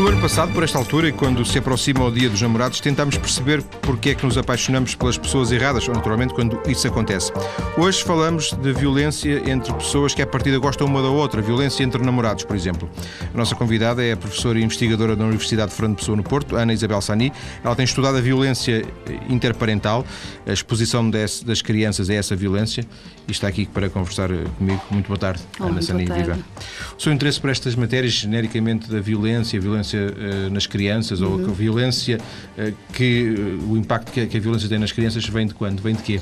No ano passado, por esta altura, e quando se aproxima o Dia dos Namorados, tentamos perceber porque é que nos apaixonamos pelas pessoas erradas, ou naturalmente quando isso acontece. Hoje falamos de violência entre pessoas que, à partida, gostam uma da outra, violência entre namorados, por exemplo. A nossa convidada é a professora e investigadora da Universidade de Fernando Pessoa, no Porto, Ana Isabel Sani. Ela tem estudado a violência interparental, a exposição das crianças a essa violência, e está aqui para conversar comigo. Muito boa tarde, Olá, Ana Sani. Viva. O seu interesse por estas matérias, genericamente da violência, violência violência uh, nas crianças uhum. ou a violência uh, que uh, o impacto que a, violência tem nas crianças vem de quando? Vem de quê?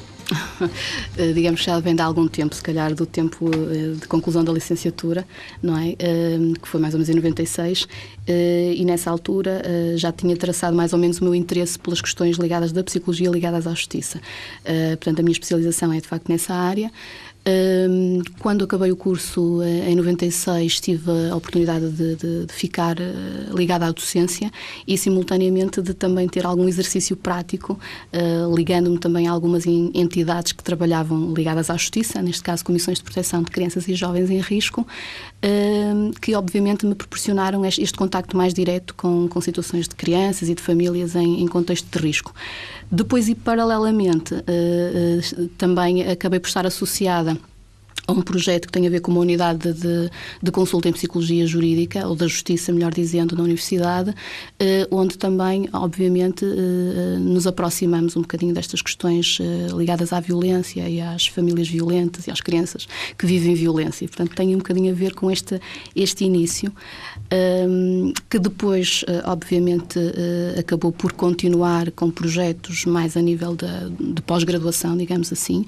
Digamos que já vem de algum tempo, se calhar do tempo de conclusão da licenciatura, não é? Que foi mais ou menos em 96, e nessa altura já tinha traçado mais ou menos o meu interesse pelas questões ligadas da psicologia ligadas à justiça. Portanto, a minha especialização é de facto nessa área. Quando acabei o curso eh, em 96, tive a oportunidade de, de, de, ficar eh, ligada à docência e, simultaneamente, de também ter algum exercício prático, eh, ligando-me também a algumas entidades que trabalhavam ligadas à justiça, neste caso, comissões de proteção de crianças e jovens em risco, que obviamente me proporcionaram este contacto mais direto com, com situações de crianças e de famílias em, em contexto de risco. Depois, e paralelamente, também acabei por estar associada a um projeto que tem a ver com uma unidade de, de, consulta em psicologia jurídica, ou da justiça, melhor dizendo, na universidade, eh, onde também, obviamente, eh, nos aproximamos um bocadinho destas questões eh, ligadas à violência e às famílias violentas e às crianças que vivem violência. E, portanto, tem um bocadinho a ver com este, este início, ehm, que depois, obviamente, acabou por continuar com projetos mais a nível de, de pós-graduação, digamos assim.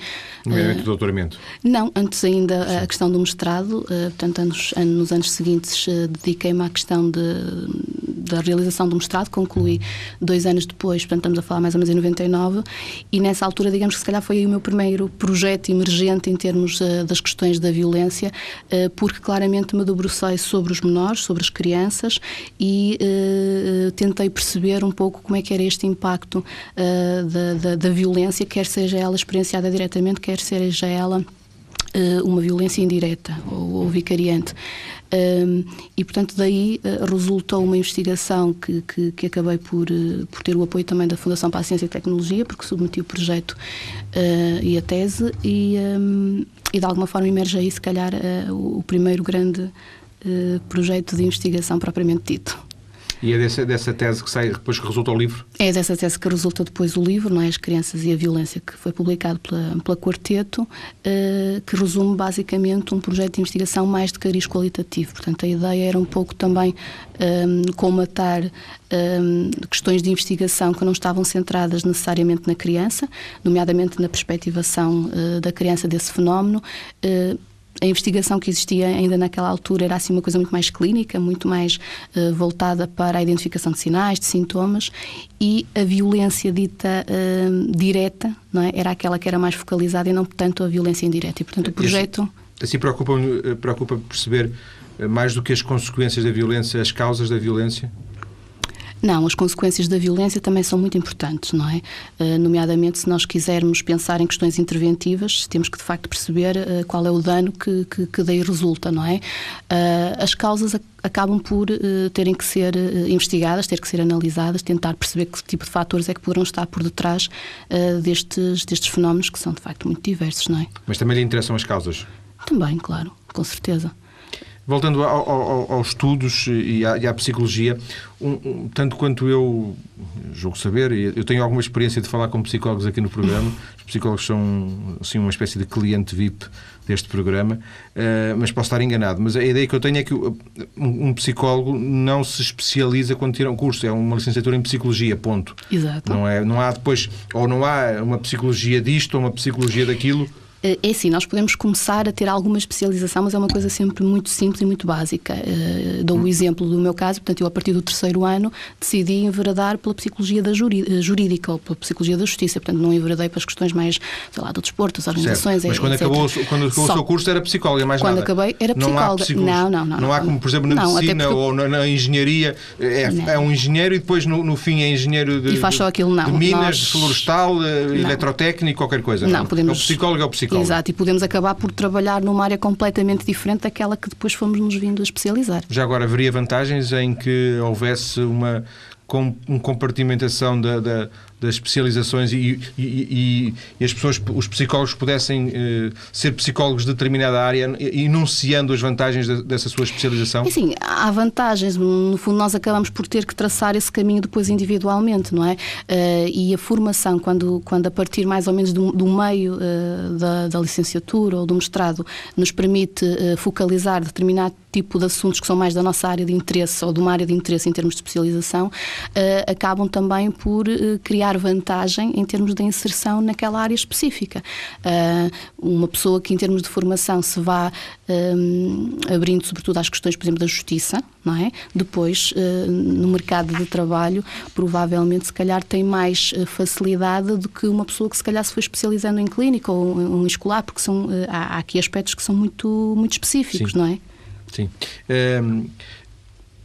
Nomeadamente doutoramento? Não, antes ainda Sim. a questão do mestrado, eh, portanto, anos, nos anos seguintes eh, dediquei-me à questão de, da realização do mestrado, concluí dois anos depois, portanto, estamos a falar mais ou menos em 99, e nessa altura, digamos que se calhar foi o meu primeiro projeto emergente em termos uh, das questões da violência, porque claramente me debrucei sobre os menores, sobre as crianças, e tentei perceber um pouco como é que era este impacto da, da, da violência, quer seja ela experienciada diretamente, quer seja ela uma violência indireta ou, ou vicariante. Um, e, portanto, daí uh, resultou uma investigação que, que, que acabei por, uh, por ter o apoio também da Fundação para a Ciência e Tecnologia, porque submeti o projeto uh, e a tese, e, um, e de alguma forma emerge aí, se calhar, o, o, primeiro grande projeto de investigação propriamente dito. E é dessa, dessa tese que sai depois que resulta o livro? É dessa tese que resulta depois o livro, não é? As Crianças e a Violência, que foi publicado pela, pela Quarteto, uh, que resume basicamente um projeto de investigação mais de cariz qualitativo. Portanto, a ideia era um pouco também um, ehm, comatar um, ehm, questões de investigação que não estavam centradas necessariamente na criança, nomeadamente na perspectivação uh, da criança desse fenómeno. Uh, a investigação que existia ainda naquela altura era assim uma coisa muito mais clínica, muito mais uh, voltada para a identificação de sinais, de sintomas e a violência dita uh, direta, não é? Era aquela que era mais focalizada e não tanto a violência indireta. E portanto o projeto assim, assim preocupa eh, preocupa perceber mais do que as consequências da violência, as causas da violência. Não, as consequências da violência também são muito importantes, não é? Uh, nomeadamente, se nós quisermos pensar em questões interventivas, temos que de facto perceber uh, qual é o dano que, que, que, daí resulta, não é? Uh, as causas acabam por terem que ser investigadas, ter que ser analisadas, tentar perceber que tipo de fatores é que poderão estar por detrás destes, destes fenómenos que são de facto muito diversos, não é? Mas também lhe interessam as causas? Também, claro, com certeza. Voltando ao, ao, aos estudos e à, e à psicologia, um, um, tanto quanto eu julgo saber, eu tenho alguma experiência de falar com psicólogos aqui no programa, os psicólogos são assim, uma espécie de cliente VIP deste programa, uh, mas posso estar enganado. Mas a ideia que eu tenho é que um, um psicólogo não se especializa quando tira um curso, é uma licenciatura em psicologia, ponto. Exato. Não, é, não há depois, ou não há uma psicologia disto ou uma psicologia daquilo eh, é assim, nós podemos começar a ter alguma especialização, mas é uma coisa sempre muito simples e muito básica. Uh, dou o exemplo do meu caso, portanto, eu a partir do terceiro ano decidi enveredar pela psicologia da eh, jurídica ou pela psicologia da justiça, portanto, não enveredei para as questões mais, sei lá, do desporto, das organizações, certo. Mas quando acabou, quando acabou Só, o seu curso era psicóloga, mais quando nada? Quando acabei era psicóloga. Não, não, não, não. Não há como, por exemplo, na não, medicina porque... ou na, na, engenharia, é, é, um engenheiro e depois no, no fim é engenheiro de, e faz só aquilo, não. de minas, Nós... florestal, eletrotécnico, qualquer coisa. Não, não. podemos... É o psicólogo é o psicólogo psicólogo. Exato, e podemos acabar por trabalhar numa área completamente diferente daquela que depois fomos nos vindo a especializar. Já agora, haveria vantagens em que houvesse uma com uma compartimentação da, da, das especializações e, e, e, as pessoas, os psicólogos pudessem eh, ser psicólogos de determinada área, enunciando as vantagens de, dessa sua especialização? Sim, há vantagens. No fundo, nós acabamos por ter que traçar esse caminho depois individualmente, não é? Uh, e a formação, quando, quando a partir mais ou menos do, do meio uh, da, da, licenciatura ou do mestrado, nos permite uh, focalizar determinado tipo de assuntos que são mais da nossa área de interesse ou de uma área de interesse em termos de especialização, acabam também por criar dar vantagem em termos de inserção naquela área específica. Uh, uma pessoa que, em termos de formação, se vá um, abrindo, sobretudo, às questões, por exemplo, da justiça, não é? Depois, uh, no mercado de trabalho, provavelmente, se calhar, tem mais facilidade do que uma pessoa que, se calhar, se foi especializando em clínica ou em escolar, porque são, há, aqui aspectos que são muito, muito específicos, Sim. não é? Sim. Um,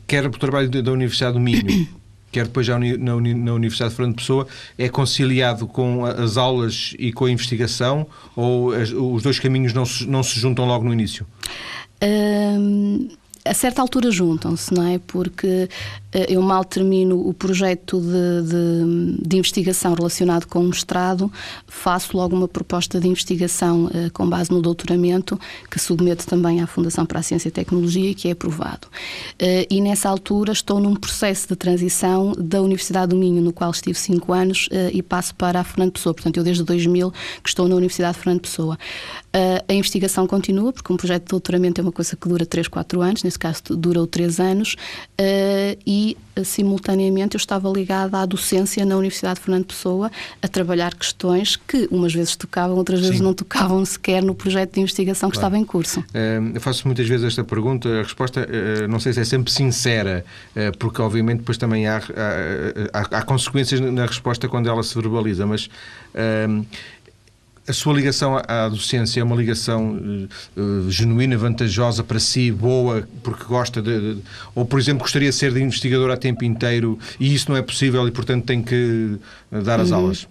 quer o trabalho da Universidade do Minho quer depois já na, Universidade de Fernando Pessoa, é conciliado com as aulas e com a investigação ou os dois caminhos não se, não se juntam logo no início? Um a certa altura juntam-se, não é? Porque eh, eu mal termino o projeto de, de, de, investigação relacionado com o mestrado, faço logo uma proposta de investigação uh, com base no doutoramento, que submeto também à Fundação para a Ciência e Tecnologia e que é aprovado. Uh, e nessa altura estou num processo de transição da Universidade do Minho, no qual estive cinco anos, uh, e passo para a Fernando Pessoa. Portanto, eu desde 2000 que estou na Universidade de Fernando Pessoa. a investigação continua, porque um projeto de doutoramento é uma coisa que dura 3, 4 anos, caso durou três anos, uh, e simultaneamente eu estava ligada à docência na Universidade de Fernando Pessoa a trabalhar questões que umas vezes tocavam, outras vezes Sim. não tocavam sequer no projeto de investigação que claro. estava em curso. Uh, eu faço muitas vezes esta pergunta, a resposta não sei se é sempre sincera, porque obviamente depois também há, há, há, há consequências na resposta quando ela se verbaliza, mas a sua ligação à docência é uma ligação uh, genuína, vantajosa para si, boa, porque gosta de, de, Ou, por exemplo, gostaria de ser de investigador a tempo inteiro e isso não é possível e, portanto, tem que dar as uhum. aulas?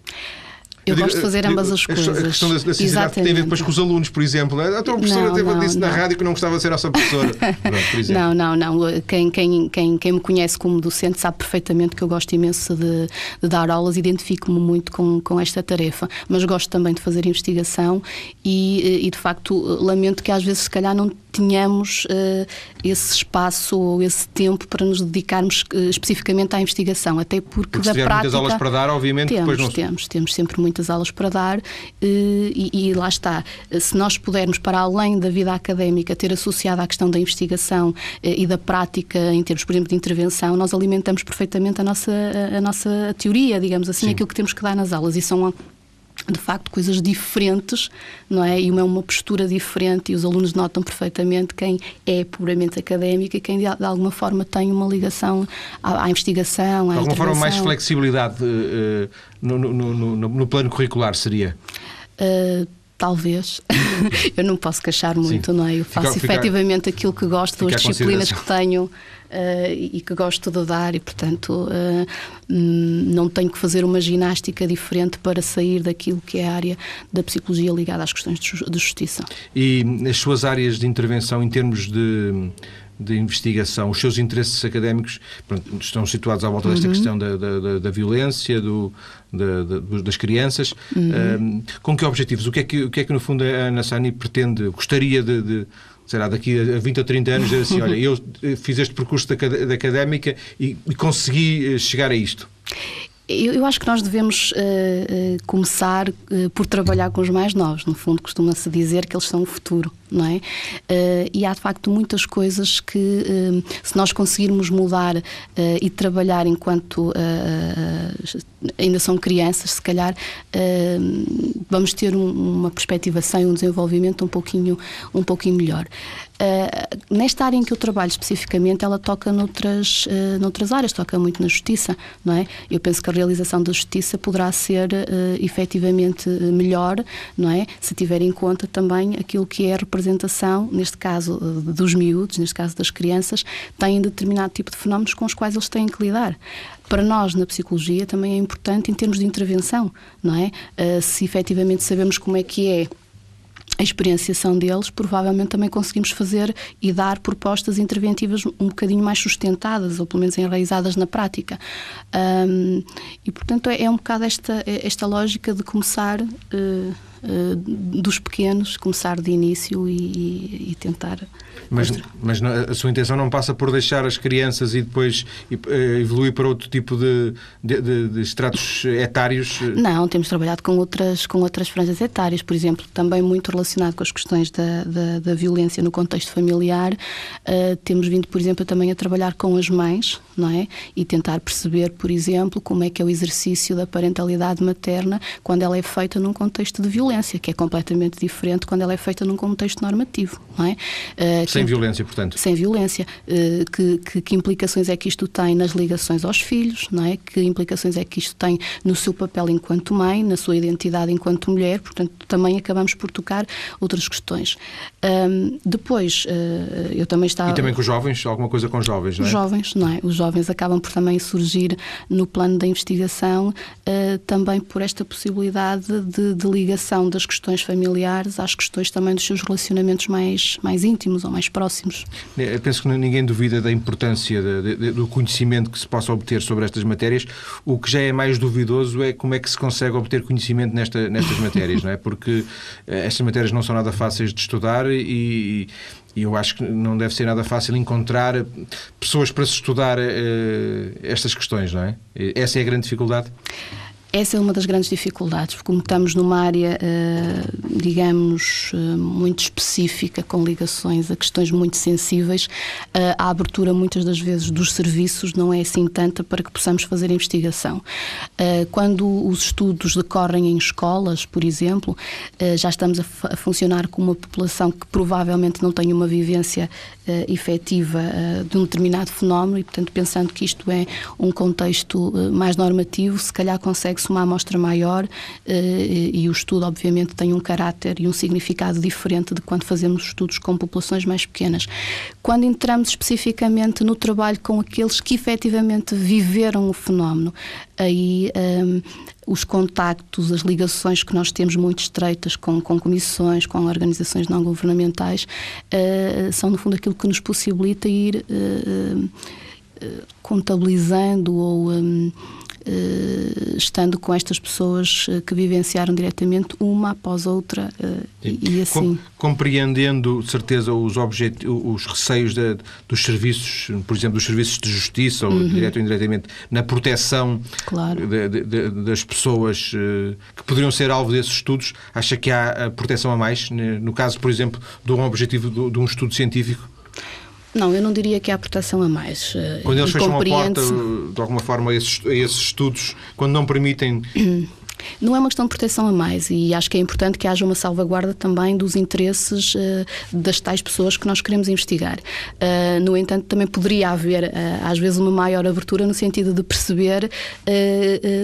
Eu, gosto de fazer ambas as coisas. A questão da, da sinceridade tem a ver depois com os alunos, por exemplo. A tua professora não, teve não, disse não. na rádio que não gostava de ser nossa professora. Pronto, não, não, não. Quem, quem, quem, quem me conhece como docente sabe perfeitamente que eu gosto imenso de, de dar aulas, identifico-me muito com, com esta tarefa, mas gosto também de fazer investigação e, e de facto lamento que às vezes se calhar não tenhamos uh, esse espaço ou esse tempo para nos dedicarmos uh, especificamente à investigação, até porque, porque da prática muitas aulas para dar, obviamente temos, depois não... temos, temos sempre muitas aulas para dar uh, e, e, lá está. Se nós pudermos para além da vida académica ter associado à questão da investigação e da prática em termos, por exemplo, de intervenção, nós alimentamos perfeitamente a nossa a, a nossa teoria, digamos assim, Sim. aquilo que temos que dar nas aulas e são de facto coisas diferentes, não é? E uma é uma postura diferente e os alunos notam perfeitamente quem é puramente académico e quem de, alguma forma tem uma ligação à, à investigação, à De alguma forma mais flexibilidade uh, no, no, no, no, plano curricular seria? Uh, Talvez. eu não posso queixar muito, Sim. não é? Eu faço fica, efetivamente aquilo que gosto, as disciplinas que tenho uh, e que gosto de dar, e portanto uh, não tenho que fazer uma ginástica diferente para sair daquilo que é a área da psicologia ligada às questões de justiça. E as suas áreas de intervenção em termos de de investigação, os seus interesses académicos pronto, estão situados à volta desta uhum. questão da, da, da violência, do, da, das crianças. Uhum. com que objetivos? O que, é que, o que é que, no fundo, a Ana Sani pretende, gostaria de, de será daqui a 20 ou 30 anos, dizer assim, olha, eu fiz este percurso da, da académica e, e consegui eh, chegar a isto? Eu, eu, acho que nós devemos uh, começar uh, por trabalhar com os mais novos. No fundo, costuma-se dizer que eles são o futuro, não é? e há de facto muitas coisas que, se nós conseguirmos mudar e trabalhar enquanto ainda são crianças, se calhar vamos ter um, uma perspectivação e um desenvolvimento um pouquinho, um pouquinho melhor. Uh, nesta área em que eu trabalho especificamente, ela toca noutras, uh, noutras áreas, toca muito na justiça, não é? Eu penso que a realização da justiça poderá ser uh, efetivamente melhor, não é? Se tiver em conta também aquilo que é a representação, neste caso dos miúdos, neste caso das crianças, têm determinado tipo de fenómenos com os quais eles têm que lidar para nós na psicologia também é importante em termos de intervenção, não é? Uh, se efetivamente sabemos como é que é a experienciação deles, provavelmente também conseguimos fazer e dar propostas interventivas um bocadinho mais sustentadas, ou pelo menos enraizadas na prática. Um, e, portanto, é, é, um bocado esta, esta lógica de começar uh, uh, dos pequenos, começar de início e, e tentar mas, mas a sua intenção não passa por deixar as crianças e depois eh, evoluir para outro tipo de, de, de, de estratos etários? Não, temos trabalhado com outras, com outras franjas etárias, por exemplo, também muito relacionado com as questões da, da, da violência no contexto familiar. Uh, temos vindo, por exemplo, também a trabalhar com as mães, não é? E tentar perceber, por exemplo, como é que é o exercício da parentalidade materna quando ela é feita num contexto de violência, que é completamente diferente quando ela é feita num contexto normativo, não é? Uh, sem violência, portanto. Sem violência. Uh, que, que, que, implicações é que isto tem nas ligações aos filhos, não é? Que implicações é que isto tem no seu papel enquanto mãe, na sua identidade enquanto mulher, portanto, também acabamos por tocar outras questões. Um, depois, uh, eu também estava... E também com os jovens, alguma coisa com os jovens, não é? Os jovens, não é? Os jovens acabam por também surgir no plano da investigação, também por esta possibilidade de, de ligação das questões familiares às questões também dos seus relacionamentos mais, mais íntimos ou mais próximos. Eu penso que ninguém duvida da importância de, de, do conhecimento que se possa obter sobre estas matérias. O que já é mais duvidoso é como é que se consegue obter conhecimento nesta, nestas matérias, não é? Porque eh, estas matérias não são nada fáceis de estudar e, e eu acho que não deve ser nada fácil encontrar pessoas para se estudar uh, estas questões, não é? Essa é a grande dificuldade? Essa é uma das grandes dificuldades, porque como estamos numa área, eh, digamos, eh, muito específica, com ligações a questões muito sensíveis, eh, a abertura muitas das vezes dos serviços não é assim tanta para que possamos fazer investigação. Quando os estudos decorrem em escolas, por exemplo, já estamos a funcionar com uma população que provavelmente não tem uma vivência efetiva de um determinado fenómeno e, portanto, pensando que isto é um contexto mais normativo, se calhar consegue uma amostra maior eh, e o estudo, obviamente, tem um caráter e um significado diferente de quando fazemos estudos com populações mais pequenas. Quando entramos especificamente no trabalho com aqueles que efetivamente viveram o fenómeno, aí um, os contactos, as ligações que nós temos muito estreitas com, com comissões, com organizações não governamentais, uh, são no fundo aquilo que nos possibilita ir uh, uh, contabilizando ou um, Uh, estando com estas pessoas uh, que vivenciaram diretamente uma após outra uh, e, e, assim. compreendendo, de certeza, os, os receios de, dos serviços, por exemplo, dos serviços de justiça, uhum. ou direto ou indiretamente, na proteção claro. de, de, das pessoas que poderiam ser alvo desses estudos, acha que há proteção a mais? No caso, por exemplo, de um objetivo de um estudo científico? Não, eu não diria que há proteção a mais. Eh, quando eles fecham a porta, de alguma forma, a esses, a esses estudos, quando não permitem Não é uma questão de proteção a mais e acho que é importante que haja uma salvaguarda também dos interesses uh, das tais pessoas que nós queremos investigar. Uh, no entanto, também poderia haver, uh, às vezes, uma maior abertura no sentido de perceber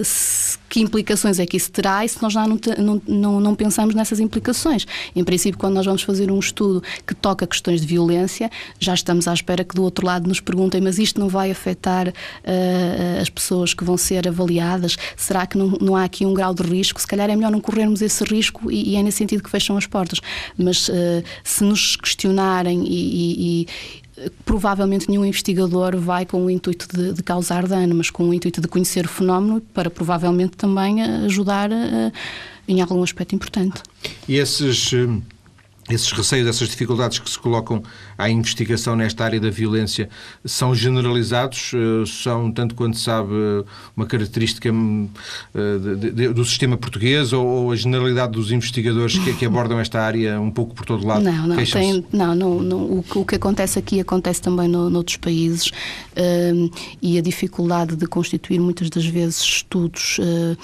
se que implicações é que isso terá e se nós já não, não, não, não, pensamos nessas implicações. Em princípio, quando nós vamos fazer um estudo que toca questões de violência, já estamos à espera que do outro lado nos perguntem, mas isto não vai afetar uh, as pessoas que vão ser avaliadas? Será que não, não há aqui um grau de risco? Se calhar é melhor não corrermos esse risco e, e é nesse sentido que fecham as portas. Mas uh, se nos questionarem e, e provavelmente nenhum investigador vai com o intuito de, de, causar dano, mas com o intuito de conhecer o fenómeno para provavelmente também ajudar a, em algum aspecto importante. E esses hum, esses receios, essas dificuldades que se colocam à investigação nesta área da violência são generalizados? Eh, são, tanto quanto sabe, uma característica hum, eh, do sistema português ou a generalidade dos investigadores que, abordam esta área um pouco por todo lado? Não, não, tem, não, não, não o, que acontece aqui acontece também no, noutros países um, e a dificuldade de constituir muitas das vezes estudos eh,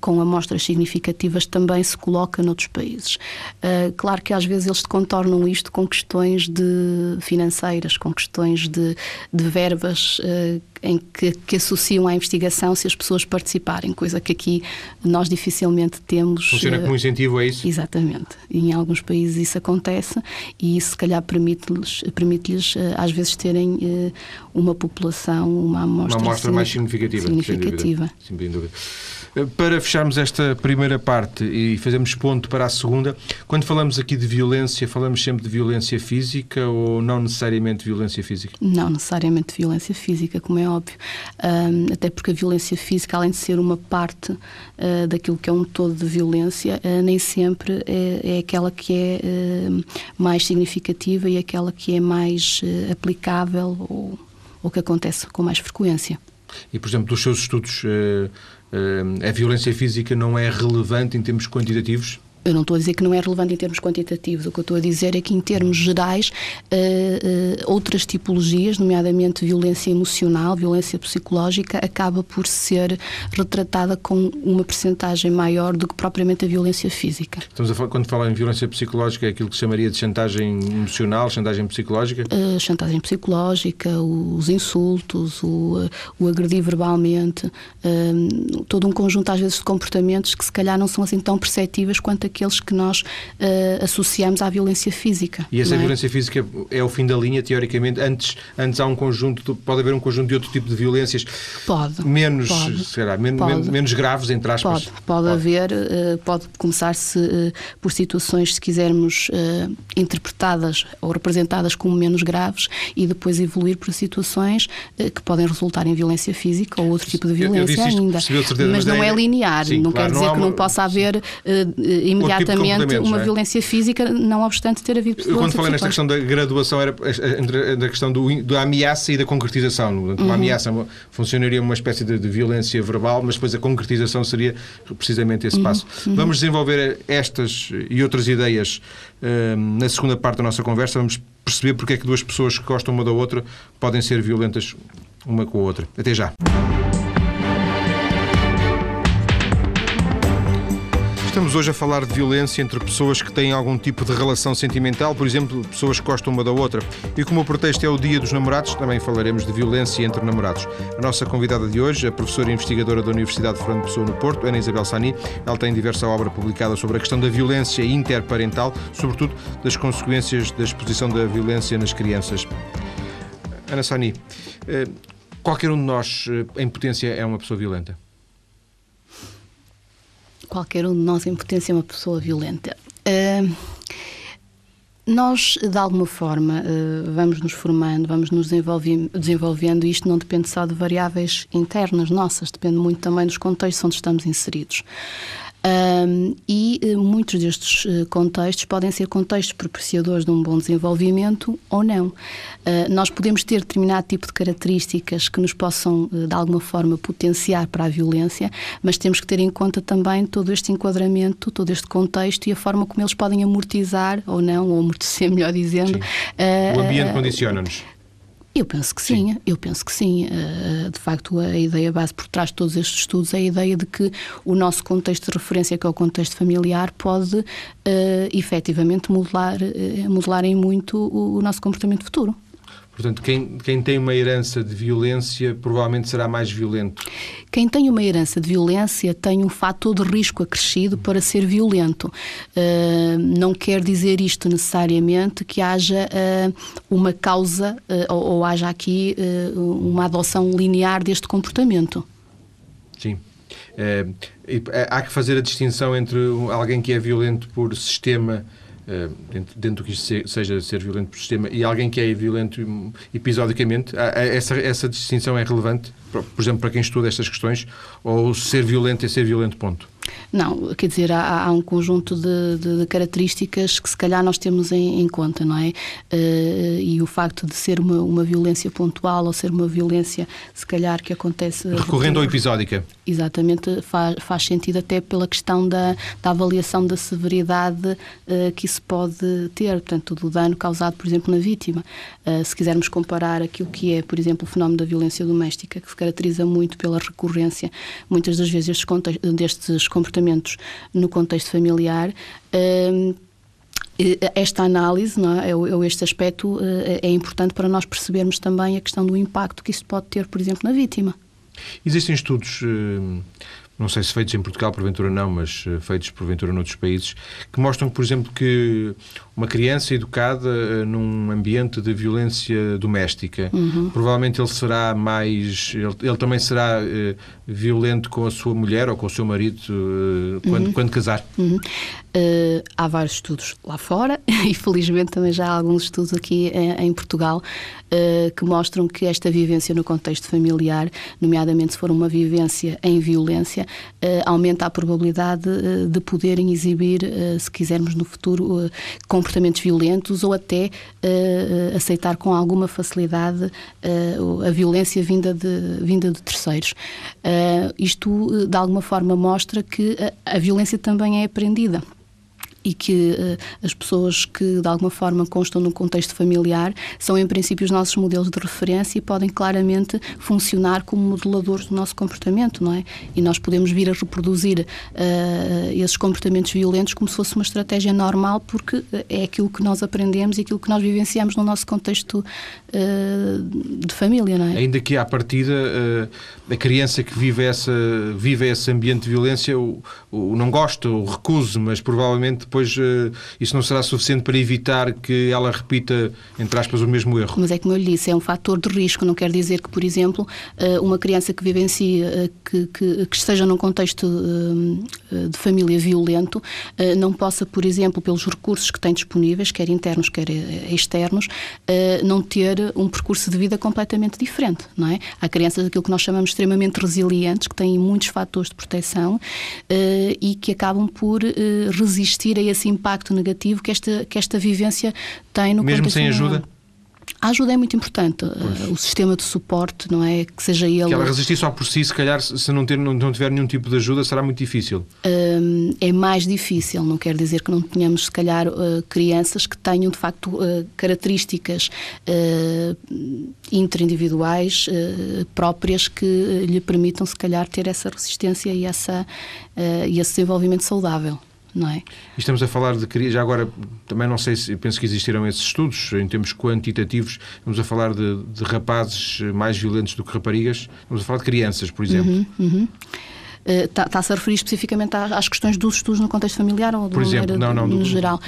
com amostras significativas também se coloca noutros países. Uh, claro que às vezes eles contornam isto com questões de financeiras, com questões de, de verbas uh, em que, que, associam à investigação se as pessoas participarem, coisa que aqui nós dificilmente temos. Funciona como incentivo, é isso? Exatamente. E em alguns países isso acontece e isso, se calhar, permite-lhes, permite-lhes às vezes, terem uma população, uma amostra, uma amostra mais significativa. significativa. Sem dúvida. Sem dúvida. Para fecharmos esta primeira parte e fazermos ponto para a segunda, quando falamos aqui de violência, falamos sempre de violência física ou não necessariamente violência física? Não necessariamente violência física, como é óbvio. Um, até porque a violência física, além de ser uma parte uh, daquilo que é um todo de violência, uh, nem sempre é, é, aquela que é uh, mais significativa e aquela que é mais aplicável ou, ou que acontece com mais frequência. E, por exemplo, dos seus estudos, a violência física não é relevante em termos quantitativos? Eu não estou a dizer que não é relevante em termos quantitativos, o que eu estou a dizer é que, em termos gerais, uh, uh, outras tipologias, nomeadamente violência emocional, violência psicológica, acaba por ser retratada com uma percentagem maior do que propriamente a violência física. Estamos a falar, quando fala em violência psicológica, é aquilo que se chamaria de chantagem emocional, chantagem psicológica? Uh, chantagem psicológica, os insultos, o, o agredir verbalmente, todo um conjunto, às vezes, de comportamentos que, se calhar, não são assim tão perceptíveis quanto aqueles que nós uh, associamos à violência física. E essa é? violência física é o fim da linha, teoricamente? Antes, antes há um conjunto, pode haver um conjunto de outro tipo de violências pode, menos, pode, será, men, pode, menos graves, entre aspas? Pode, pode, pode. haver, uh, pode começar-se uh, por situações, se quisermos, interpretadas ou representadas como menos graves e depois evoluir para situações que podem resultar em violência física ou outro tipo de violência ainda. Certeza, mas, não é, é linear, sim, não claro, quer dizer não que uma... não possa haver imediatamente tipo uma é? violência física, não obstante ter havido Eu quando falei nesta questão da graduação era da questão do, da ameaça e da concretização. Uma uhum. ameaça funcionaria uma espécie de, de, violência verbal, mas depois a concretização seria precisamente esse uhum. passo. Uhum. Vamos desenvolver estas e outras ideias na segunda parte da nossa conversa. Vamos perceber porque é que duas pessoas que gostam uma da outra podem ser violentas uma com a outra. Até já. Estamos hoje a falar de violência entre pessoas que têm algum tipo de relação sentimental, por exemplo, pessoas que gostam uma da outra. E como o pretexto é o Dia dos Namorados, também falaremos de violência entre namorados. A nossa convidada de hoje, a professora e investigadora da Universidade de Fernando Pessoa no Porto, Ana Isabel Sani, ela tem diversa obra publicada sobre a questão da violência interparental, sobretudo das consequências da exposição da violência nas crianças. Ana Sani, eh, qualquer um de nós, eh, em potência, é uma pessoa violenta? Qualquer um de nós em potência é uma pessoa violenta. Uh, nós, de alguma forma, uh, vamos nos formando, vamos nos desenvolvendo, e isto não depende só de variáveis internas nossas, depende muito também dos contextos onde estamos inseridos. Um, e uh, muitos destes uh, contextos podem ser contextos propiciadores de um bom desenvolvimento ou não. Uh, nós podemos ter determinado tipo de características que nos possam, de alguma forma, potenciar para a violência, mas temos que ter em conta também todo este enquadramento, todo este contexto e a forma como eles podem amortizar ou não, ou amortecer, melhor dizendo. o ambiente condiciona-nos. Eu penso que sim, sim. eu penso que sim. Uh, de facto, a ideia base por trás de todos estes estudos é a ideia de que o nosso contexto de referência, que é o contexto familiar, pode uh, efetivamente modelar, modelar em muito o, o nosso comportamento futuro. Portanto, quem, quem tem uma herança de violência provavelmente será mais violento. Quem tem uma herança de violência tem um fator de risco acrescido para ser violento. Uh, não quer dizer isto necessariamente que haja uh, uma causa uh, ou, ou, haja aqui uma adoção linear deste comportamento. Sim. há que fazer a distinção entre alguém que é violento por sistema eh, dentro, dentro do que isto seja ser violento por sistema, e alguém que é violento episodicamente, essa, essa distinção é relevante, por exemplo, para quem estuda estas questões, ou ser violento é ser violento, ponto? Não, quer dizer, há, há um conjunto de, de, de, características que se calhar nós temos em, em conta, não é? Uh, e o facto de ser uma, uma violência pontual ou ser uma violência, se calhar, que acontece. Recorrendo ou episódica. Exatamente, faz, faz sentido até pela questão da, da avaliação da severidade uh, que isso pode ter, portanto, do dano causado, por exemplo, na vítima. Uh, se quisermos comparar aquilo que é, por exemplo, o fenómeno da violência doméstica, que se caracteriza muito pela recorrência, muitas das vezes, destes, destes comportamentos no contexto familiar. Um, esta análise, não é? ou este aspecto, é importante para nós percebermos também a questão do impacto que isso pode ter, por exemplo, na vítima. Existem estudos não sei se feitos em Portugal, porventura não, mas eh, feitos porventura noutros países, que mostram, por exemplo, que uma criança educada eh, num ambiente de violência doméstica, uhum. provavelmente ele será mais. Ele, ele também será violento com a sua mulher ou com o seu marido uh, quando, uhum. quando casar. Uhum. Uh, há vários estudos lá fora e felizmente também já há alguns estudos aqui em, em Portugal que mostram que esta vivência no contexto familiar, nomeadamente se for uma vivência em violência, aumenta a probabilidade de poderem exibir, se quisermos no futuro, com comportamentos violentos ou até uh, aceitar com alguma facilidade uh, a violência vinda de, vinda de terceiros. Uh, isto, de alguma forma, mostra que a, a violência também é aprendida e que uh, as pessoas que de alguma forma constam num contexto familiar são em princípio os nossos modelos de referência e podem claramente funcionar como modeladores do nosso comportamento, não é? E nós podemos vir a reproduzir uh, esses comportamentos violentos como se fosse uma estratégia normal porque é aquilo que nós aprendemos e aquilo que nós vivenciamos no nosso contexto uh, de família, não é? Ainda que à partida a criança que vive essa vive esse ambiente de violência o, o não gosta, o recuse, mas provavelmente depois uh, isso não será suficiente para evitar que ela repita, entre aspas, o mesmo erro. Mas é como eu lhe disse, é um fator de risco. Não quer dizer que, por exemplo, uh, uma criança que vivencia, uh, que, que, que, esteja num contexto de família violento, não possa, por exemplo, pelos recursos que tem disponíveis, quer internos, quer externos, não ter um percurso de vida completamente diferente. Não é? Há crianças daquilo que nós chamamos extremamente resilientes, que têm muitos fatores de proteção e que acabam por resistir a esse impacto negativo que esta, que esta vivência tem no Mesmo sem ajuda? A ajuda é muito importante. Pois. O sistema de suporte, não é? Que seja ele. Que ela resistir só por si, se calhar, se não, ter, não tiver nenhum tipo de ajuda, será muito difícil. É mais difícil. Não quer dizer que não tenhamos, se calhar, uh, crianças que tenham, de facto, uh, características uh, interindividuais próprias que lhe permitam, se calhar, ter essa resistência e, essa, e esse desenvolvimento saudável não é? E estamos a falar de já agora também não sei se penso que existiram esses estudos em termos quantitativos. Estamos a falar de, de rapazes mais violentos do que raparigas. Estamos a falar de crianças, por exemplo. Uhum, uhum. Está-se a referir especificamente às questões dos estudos no contexto familiar ou Por exemplo, não, não, no geral?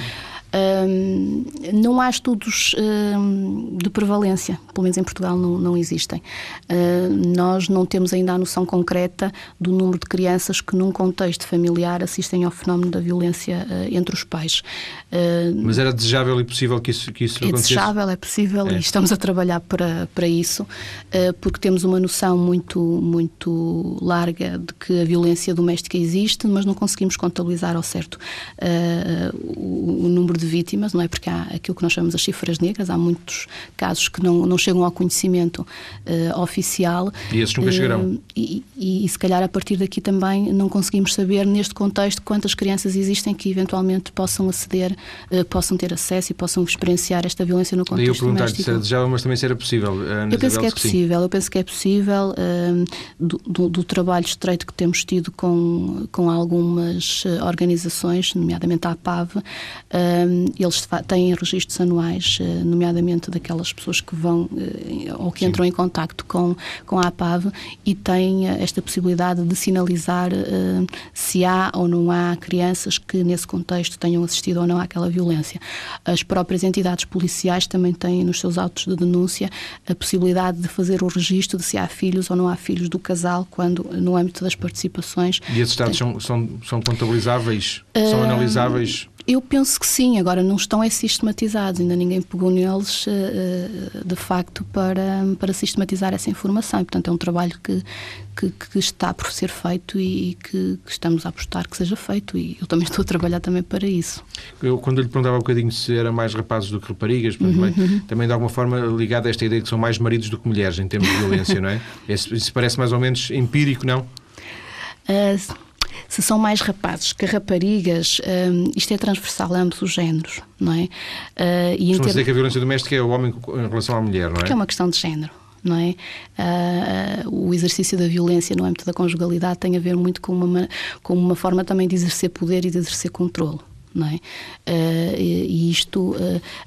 Um, não há estudos um, de prevalência, pelo menos em Portugal não, não existem. Uh, nós não temos ainda a noção concreta do número de crianças que, num contexto familiar, assistem ao fenómeno da violência uh, entre os pais. Uh, Mas era desejável e possível que isso, que isso é acontecesse? É desejável, é possível é. e estamos a trabalhar para, para isso, porque temos uma noção muito, muito larga de que a violência doméstica existe, mas não conseguimos contabilizar ao certo o, o número de vítimas, não é? Porque há aquilo que nós chamamos as cifras negras, há muitos casos que não, não chegam ao conhecimento uh, oficial. E esses nunca uh, chegarão. E, e, e, se calhar a partir daqui também não conseguimos saber, neste contexto, quantas crianças existem que eventualmente possam aceder, uh, possam ter acesso e possam experienciar esta violência no contexto eu perguntar-lhe se era desejável, mas também se era possível. eu penso que é possível, eu penso que é possível do, do, do, trabalho estreito que temos tido com, com algumas organizações, nomeadamente a APAV, eles têm registros anuais, eh, nomeadamente daquelas pessoas que vão eh, ou que entram Sim. em contacto com, com a APAV e têm eh, esta possibilidade de sinalizar se há ou não há crianças que nesse contexto tenham assistido ou não àquela violência. As próprias entidades policiais também têm nos seus autos de denúncia a possibilidade de fazer o registro de se há filhos ou não há filhos do casal quando no âmbito das participações. E esses dados tem... são, são, são contabilizáveis? São analisáveis? Eu penso que sim, agora não estão é sistematizados, ainda ninguém pegou neles eh, eh, de facto para, para sistematizar essa informação. E, portanto, é um trabalho que, que, que está por ser feito e que, que, estamos a apostar que seja feito e eu também estou a trabalhar também para isso. Eu, quando lhe perguntava um bocadinho se era mais rapazes do que raparigas, uhum, também, uhum. também de alguma forma ligado a esta ideia que são mais maridos do que mulheres em termos de violência, não é? Isso parece mais ou menos empírico, não? Uh, se são mais rapazes que raparigas, um, isto é transversal a ambos os géneros, não é? Uh, e ter... dizer que a violência doméstica é o homem em relação à mulher, não é? Porque é uma questão de género. Não é? Uh, o exercício da violência no âmbito da conjugalidade tem a ver muito com uma, com uma forma também de exercer poder e de exercer controle. não é? e isto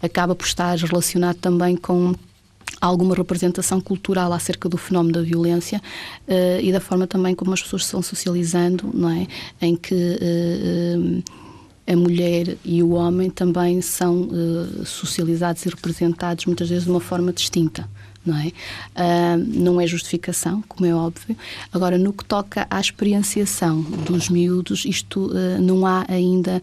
acaba por estar relacionado também com alguma representação cultural acerca do fenómeno da violência uh, e da forma também como as pessoas estão socializando, não é? Em que uh, a mulher e o homem também são uh, socializados e representados muitas vezes de uma forma distinta. Não é? não é justificação, como é óbvio. Agora, no que toca à experienciação dos miúdos, isto não há ainda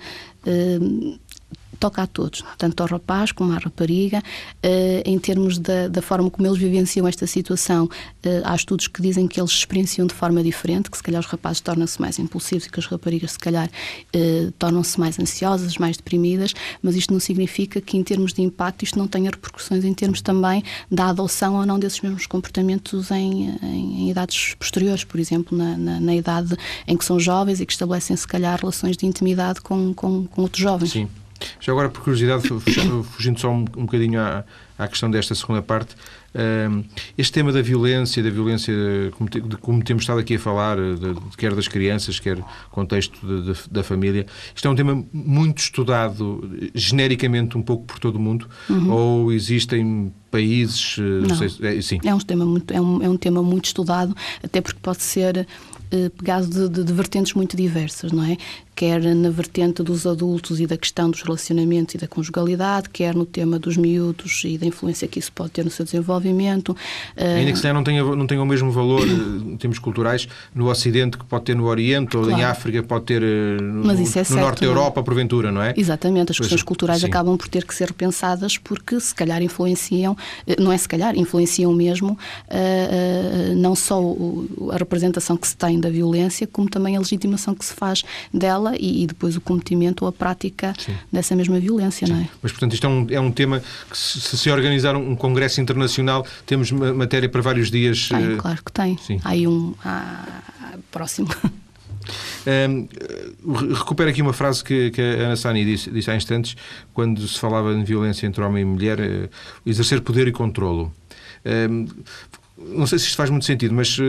toca a todos, tanto ao rapaz como à rapariga, uh, em termos da, da, forma como eles vivenciam esta situação. Uh, há estudos que dizem que eles experienciam de forma diferente, que se calhar os rapazes tornam-se mais impulsivos e que as raparigas, se calhar, uh, tornam-se mais ansiosas, mais deprimidas, mas isto não significa que, em termos de impacto, isto não tenha repercussões em termos também da adoção ou não desses mesmos comportamentos em, em, em idades posteriores, por exemplo, na, na, na, idade em que são jovens e que estabelecem, se calhar, relações de intimidade com, com, com outros jovens. Sim. Já agora, por curiosidade, fugindo só um, um bocadinho à, à questão desta segunda parte, uh, este tema da violência, da violência, como, te, de, como temos estado aqui a falar, de, de, quer das crianças, quer contexto de, da família, isto é um tema muito estudado genericamente um pouco por todo o mundo, uhum. ou existem países... Eh, não, sei, é, sim. é, um tema muito, é, um, é um tema muito estudado, até porque pode ser eh, pegado de, de, de, vertentes muito diversas, não é? Quer na vertente dos adultos e da questão dos relacionamentos e da conjugalidade, quer no tema dos miúdos e da influência que isso pode ter no seu desenvolvimento. Eh, Ainda que se não tenha, não tenha o mesmo valor eh, em termos culturais no Ocidente que pode ter no Oriente ou claro. em África pode ter no, Mas isso é no certo, Norte da é? Europa, porventura, não é? Exatamente, as pois, questões culturais sim. acabam por ter que ser repensadas porque se calhar influenciam, não é se calhar, influenciam mesmo não só a representação que se tem da violência, como também a legitimação que se faz dela e, e depois o cometimento ou a prática Sim. dessa mesma violência, Sim. não é? Mas, portanto, isto é um, é um tema que, se se organizar um, congresso internacional, temos matéria para vários dias. Tem, uh... claro que tem. Sim. Há aí um há... próximo. Um, recupero aqui uma frase que, que a Ana Sani disse, disse, há instantes, quando se falava de violência entre homem e mulher, uh, exercer poder e controlo. Um, não sei se isto faz muito sentido, mas uh,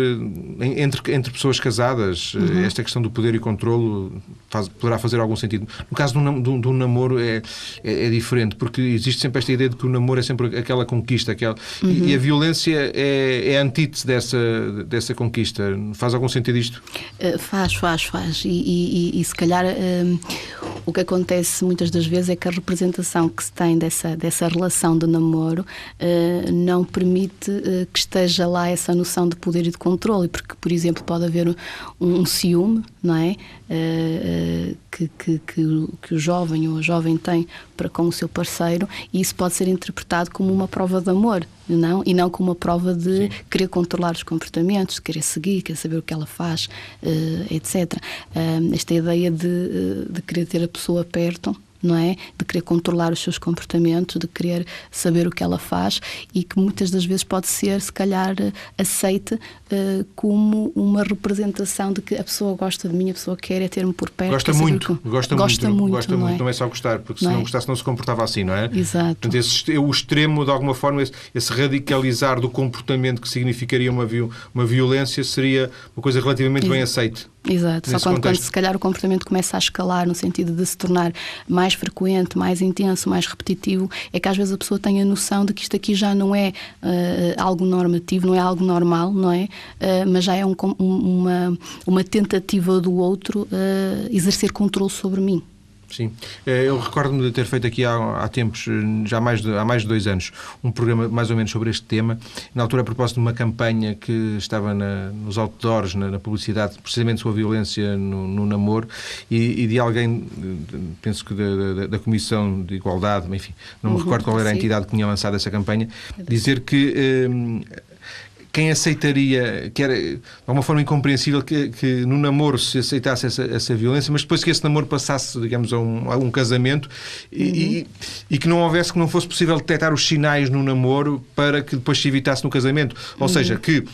entre, entre pessoas casadas, uh, uhum. esta questão do poder e controlo faz, poderá fazer algum sentido. No caso do, do, do namoro é, é, é, diferente, porque existe sempre esta ideia de que o namoro é sempre aquela conquista, aquela, uhum. e, e, a violência é, é a antítese dessa, dessa conquista. Faz algum sentido isto? Uh, faz, faz, faz. E, e, e se calhar o que acontece muitas das vezes é que a representação que se tem dessa, dessa relação de namoro não permite que esteja lá essa noção de poder e de controle, porque, por exemplo, pode haver um, um ciúme, não é? Uh, uh, que, que, que, que, o jovem ou a jovem tem para com o seu parceiro e isso pode ser interpretado como uma prova de amor, não? E não como uma prova de Sim. querer controlar os comportamentos, querer seguir, querer saber o que ela faz, uh, etc. esta ideia de, de querer ter a pessoa perto não é? De querer controlar os seus comportamentos, de querer saber o que ela faz e que muitas das vezes pode ser, se calhar, aceite uh, como uma representação de que a pessoa gosta de mim, a pessoa quer é ter-me por perto. Gosta muito, que... gosta, gosta muito, muito, gosta não muito, é? não é só gostar, porque se não, não é? gostasse não se comportava assim, não é? Exato. Portanto, esse, o extremo, de alguma forma, esse, esse radicalizar do comportamento que significaria uma, uma violência seria uma coisa relativamente Exato. bem aceite. Exato, só quando, quando, se calhar o comportamento começa a escalar no sentido de se tornar mais frequente, mais intenso, mais repetitivo, é que às vezes a pessoa tem a noção de que isto aqui já não é uh, algo normativo, não é algo normal, não é? Uh, mas já é um, uma, uma tentativa do outro uh, exercer controle sobre mim. Sim. Eh, eu recordo-me de ter feito aqui há, há tempos, eh, já há mais, de, há mais de dois anos, um programa mais ou menos sobre este tema. Na altura, a propósito de uma campanha que estava na, nos outdoors, na, na, publicidade, precisamente sobre a violência no, no namoro, e, e, de alguém, penso que da, da, da, Comissão de Igualdade, enfim, não me uhum, recordo qual era a entidade que tinha lançado essa campanha, dizer que. Eh, quem aceitaria, que era de alguma forma incompreensível que, que no namoro se aceitasse essa, essa, violência, mas depois que esse namoro passasse, digamos, a um, a um casamento uhum. e, e, que não houvesse, que não fosse possível detectar os sinais no namoro para que depois se evitasse no casamento. Ou uhum. seja, que,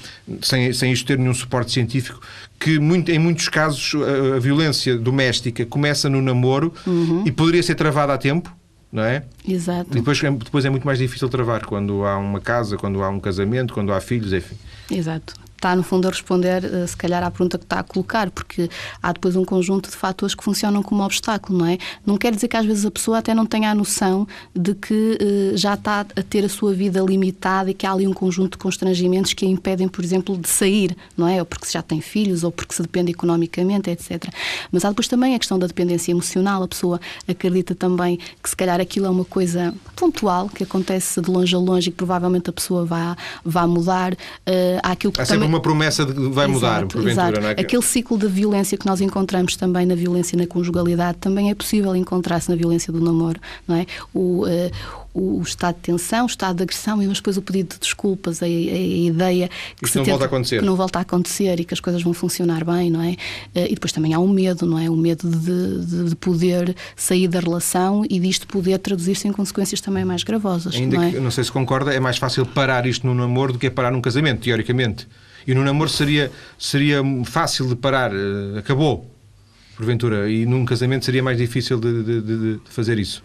sem, sem isto ter nenhum suporte científico, que muito, em muitos casos a, a violência doméstica começa no namoro uhum. e poderia ser travada a tempo não é? Exato. E depois, é, depois é muito mais difícil travar quando há uma casa, quando há um casamento, quando há filhos, enfim. Exato está, no fundo, a responder, uh, se calhar, à pergunta que está a colocar, porque há depois um conjunto de fatores que funcionam como obstáculo, não é? Não quer dizer que às vezes a pessoa até não tenha a noção de que uh, já está a ter a sua vida limitada e que há ali um conjunto de constrangimentos que a impedem, por exemplo, de sair, não é? Ou porque já tem filhos, ou porque se depende economicamente, etc. Mas há depois também a questão da dependência emocional. A pessoa acredita também que se calhar aquilo é uma coisa pontual, que acontece de longe a longe e que provavelmente a pessoa vai, vai mudar. Uh, há aquilo que há também... uma promessa de que vai mudar, exato, porventura, exato. não é? Aquele ciclo de violência que nós encontramos também na violência na conjugalidade também é possível encontrar-se na violência do namoro, não é? O, uh, o estado de tensão, o estado de agressão e depois o pedido de desculpas, a, a, a ideia que, não volta a acontecer. que não volta a acontecer e que as coisas vão funcionar bem, não é? Eh, e depois também há um medo, não é? O medo de, de poder sair da relação e disto poder traduzir-se em consequências também mais gravosas. Ainda não, é? que, não sei se concorda, é mais fácil parar isto no namoro do que parar num casamento, teoricamente. E no namoro seria, seria fácil de parar, eh, acabou, porventura. E num casamento seria mais difícil de, de, de fazer isso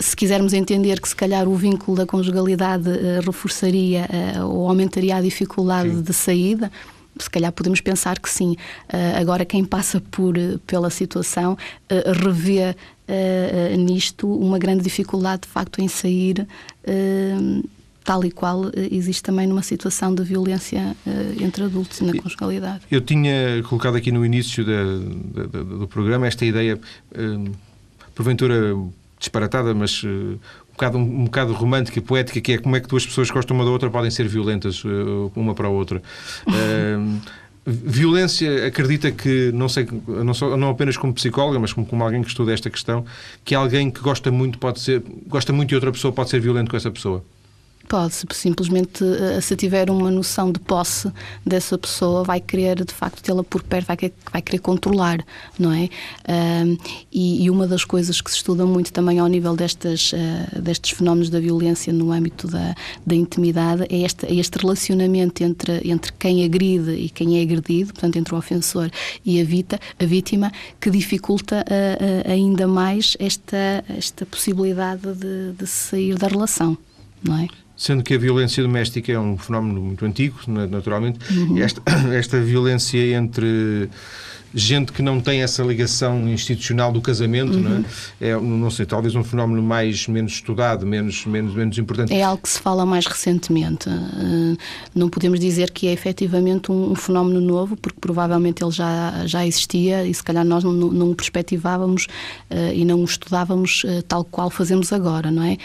se quisermos entender que se calhar o vínculo da conjugalidade uh, reforçaria uh, ou aumentaria a dificuldade sim. de saída, se calhar podemos pensar que sim. Uh, agora, quem passa por, pela situação revê nisto uma grande dificuldade de facto em sair. Tal e qual existe também numa situação de violência entre adultos e na conjugalidade. Eu tinha colocado aqui no início do programa esta ideia, porventura disparatada, mas uh, um, bocado, um, bocado romântica e poética, que é como é que duas pessoas que gostam uma da outra podem ser violentas uma para a outra. Uh, violência, acredita que, não sei, não, só, não apenas como psicóloga, mas como, como alguém que estuda esta questão, que alguém que gosta muito pode ser, gosta muito de outra pessoa pode ser violento com essa pessoa? Pode, simplesmente eh, se tiver uma noção de posse dessa pessoa, vai querer de facto tê-la por perto, vai querer, vai querer controlar, não é? E, e, uma das coisas que se estuda muito também ao nível destas, uh, destes fenómenos da violência no âmbito da, da intimidade é este, é este relacionamento entre, entre quem agride e quem é agredido, portanto, entre o ofensor e a, vita, a vítima, que dificulta uh, uh, ainda mais esta, esta possibilidade de, de sair da relação, não é? Sendo que a violência doméstica é um fenómeno muito antigo, naturalmente, uhum. esta, esta violência entre gente que não tem essa ligação institucional do casamento, uhum. não é? Uhum. é? Não sei, talvez um fenómeno mais menos estudado, menos menos menos importante. É algo que se fala mais recentemente. Eh, não podemos dizer que é efetivamente um, fenómeno novo, porque provavelmente ele já já existia e se calhar nós não, não o perspectivávamos uh, e não o estudávamos uh, tal qual fazemos agora, não é?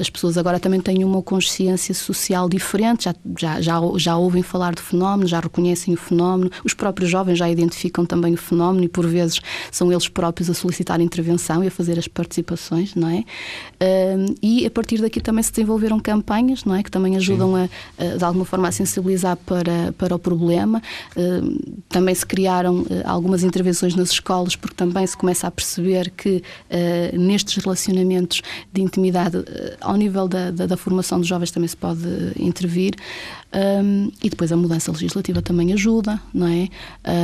As pessoas agora também têm uma consciência social diferente, já já já, já ouvem falar do fenómeno, já reconhecem o fenómeno, os próprios jovens jovens já identificam também o fenómeno e por vezes são eles próprios a solicitar intervenção e a fazer as participações, não é? e a partir daqui também se desenvolveram campanhas, não é? Que também ajudam a, a, de alguma forma a sensibilizar para, para o problema. também se criaram eh, algumas intervenções nas escolas porque também se começa a perceber que uh, nestes relacionamentos de intimidade, uh, ao nível da, da, da, formação dos jovens também se pode intervir. Um, e depois a mudança legislativa também ajuda, não é?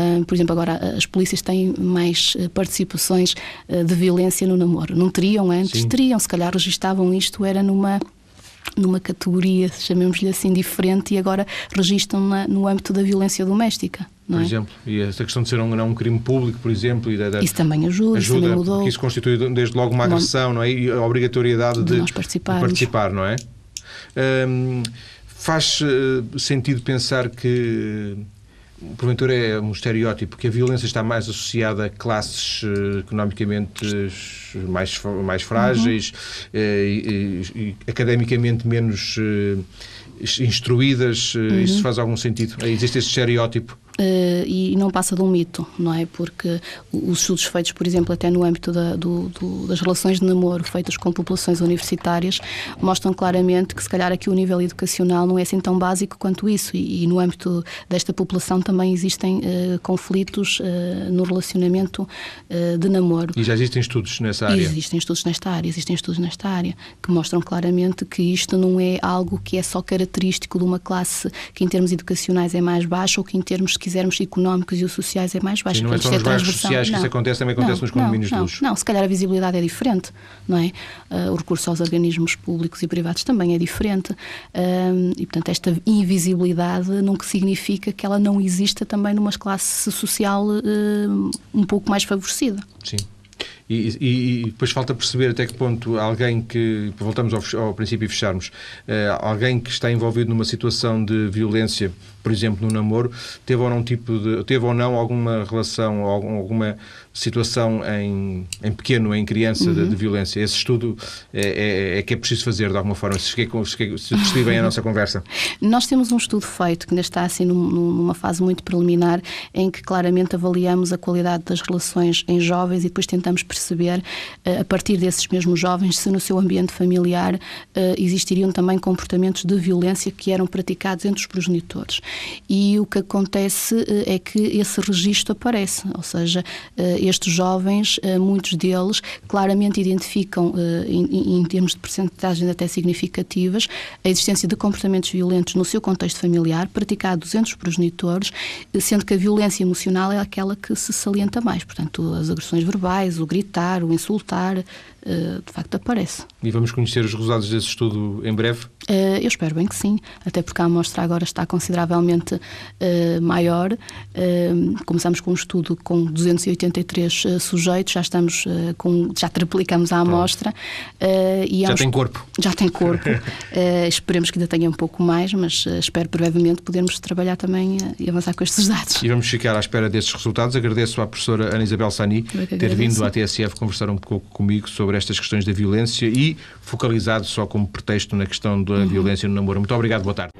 Uh, por exemplo, agora as polícias têm mais eh, participações uh, de violência no namoro. Não teriam antes? Sim. Teriam, se calhar registavam isto, era numa numa categoria, chamemos-lhe assim, diferente e agora registram na, no âmbito da violência doméstica. Por é? exemplo, e essa questão de ser um, não um crime público, por exemplo. E da, da, isso também ajuda, ajuda isso também mudou. Porque isso constitui desde logo uma agressão, não é? E a obrigatoriedade de, de, de participar, não é? Um, Faz uh, sentido pensar que, porventura, é um estereótipo, que a violência está mais associada a classes uh, economicamente mais, mais frágeis uhum. uh, e, e, academicamente menos instruídas. Uhum. Isso faz algum sentido? Existe esse estereótipo? Uh, e não passa de um mito, não é? Porque os estudos feitos, por exemplo, até no âmbito da, do, do, das relações de namoro feitas com populações universitárias, mostram claramente que se calhar aqui o nível educacional não é assim tão básico quanto isso e, e no âmbito desta população também existem uh, conflitos uh, no relacionamento de namoro. E já existem estudos nessa área? Existem estudos nesta área, existem estudos nesta área que mostram claramente que isto não é algo que é só característico de uma classe que em termos educacionais é mais baixa ou que em termos, quisermos, económicos e os sociais é mais baixo. Sim, não é só nos bairros sociais que não. isso acontece, também acontece não, nos condomínios não, de luxo. Não, se calhar a visibilidade é diferente, não é? Uh, o recurso aos organismos públicos e privados também é diferente. Uh, e, portanto, esta invisibilidade não significa que ela não exista também numa classe social uh, um pouco mais favorecida. Sim. E, e, e, depois falta perceber até que ponto alguém que, voltamos ao, ao princípio e fecharmos, uh, alguém que está envolvido numa situação de violência, por exemplo, no namoro, teve ou não tipo de, teve ou não alguma relação ou alguma situação em, em pequeno, em criança, uhum. de, de, violência. Esse estudo é, é, é, que é preciso fazer de alguma forma. Se, cheguei, se, se percebi bem a nossa conversa. Nós temos um estudo feito que ainda está assim numa fase muito preliminar, em que claramente avaliamos a qualidade das relações em jovens e depois tentamos perceber, eh, a partir desses mesmos jovens, se no seu ambiente familiar eh, existiriam também comportamentos de violência que eram praticados entre os progenitores. E o que acontece eh, é que esse registro aparece, ou seja, estes jovens, muitos deles, claramente identificam, em, termos de percentagens até significativas, a existência de comportamentos violentos no seu contexto familiar, praticados entre os progenitores, sendo que a violência emocional é aquela que se salienta mais. Portanto, as agressões verbais, o gritar, o insultar, eh, de facto aparece. E vamos conhecer os resultados desse estudo em breve? Eu espero bem que sim, até porque a amostra agora está consideravelmente maior. Começamos com um estudo com 283 três uh, sujeitos, já estamos uh, com, já triplicamos a amostra. Uh, e já tem corpo. Já tem corpo. esperemos que ainda tenha um pouco mais, mas espero brevemente podermos trabalhar também e avançar com estes dados. E vamos ficar à espera desses resultados. Agradeço à professora Ana Isabel Sani ter vindo à TSF conversar um pouco comigo sobre estas questões da violência e focalizado só como pretexto na questão da violência no namoro. Muito obrigado, boa tarde.